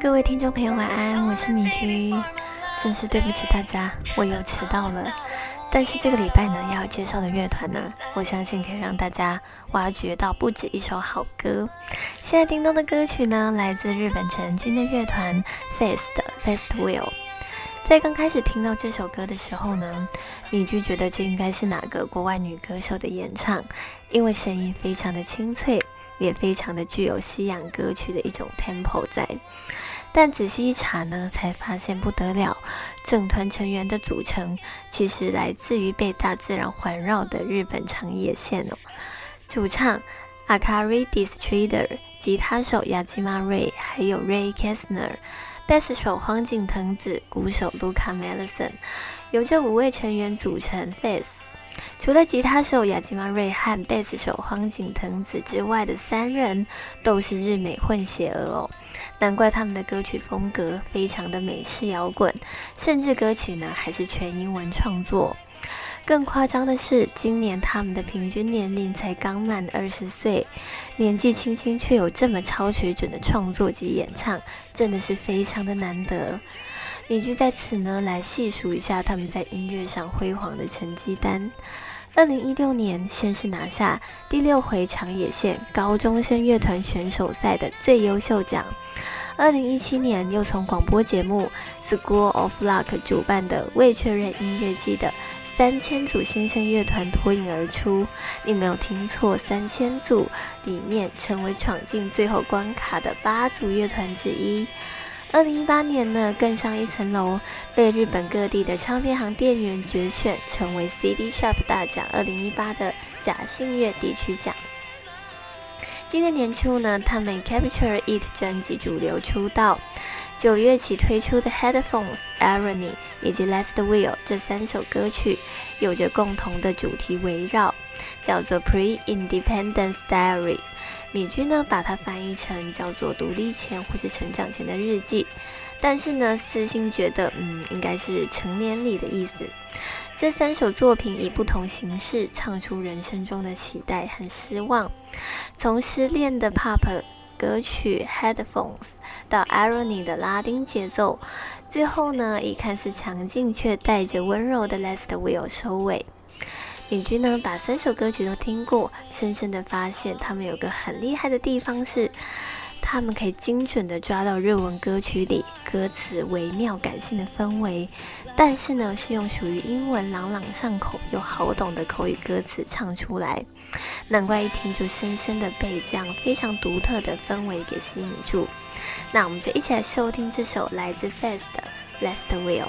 各位听众朋友，晚安，我是米居。真是对不起大家，我又迟到了。但是这个礼拜呢，要介绍的乐团呢，我相信可以让大家挖掘到不止一首好歌。现在叮咚的歌曲呢，来自日本成军的乐团 Face 的 Best Will。在刚开始听到这首歌的时候呢，米居觉得这应该是哪个国外女歌手的演唱，因为声音非常的清脆，也非常的具有西洋歌曲的一种 tempo 在。但仔细一查呢，才发现不得了，整团成员的组成其实来自于被大自然环绕的日本长野县哦。主唱 Akari Distrader，吉他手 Yajima Ray，还有 Ray Kessner，贝斯手荒井藤子，鼓手 Luca Mellison，由这五位成员组成 Face。除了吉他手雅吉玛瑞和贝斯手荒井藤子之外的三人都是日美混血儿哦，难怪他们的歌曲风格非常的美式摇滚，甚至歌曲呢还是全英文创作。更夸张的是，今年他们的平均年龄才刚满二十岁，年纪轻轻却有这么超水准的创作及演唱，真的是非常的难得。也就在此呢，来细数一下他们在音乐上辉煌的成绩单。二零一六年，先是拿下第六回长野县高中生乐团选手赛的最优秀奖。二零一七年，又从广播节目《School of Luck》主办的未确认音乐季的三千组新生乐团脱颖而出。你没有听错，三千组里面成为闯进最后关卡的八组乐团之一。二零一八年呢，更上一层楼，被日本各地的唱片行店员决选，成为 CD Shop 大奖二零一八的假信乐地区奖。今年年初呢，他们 Capture It 专辑主流出道，九月起推出的 Headphones、Irony 以及 Last Will 这三首歌曲，有着共同的主题围绕，叫做 Pre-Independence Diary。米居呢，把它翻译成叫做“独立前或是成长前的日记”，但是呢，私心觉得，嗯，应该是成年礼的意思。这三首作品以不同形式唱出人生中的期待和失望，从失恋的 pop 歌曲 Headphones 到 Irony 的拉丁节奏，最后呢，以看似强劲却带着温柔的 Last Will 收尾。敏君呢，把三首歌曲都听过，深深的发现他们有个很厉害的地方是，他们可以精准的抓到日文歌曲里歌词微妙感性的氛围，但是呢，是用属于英文朗朗上口又好懂的口语歌词唱出来，难怪一听就深深的被这样非常独特的氛围给吸引住。那我们就一起来收听这首来自 Fast 的《Last Will》。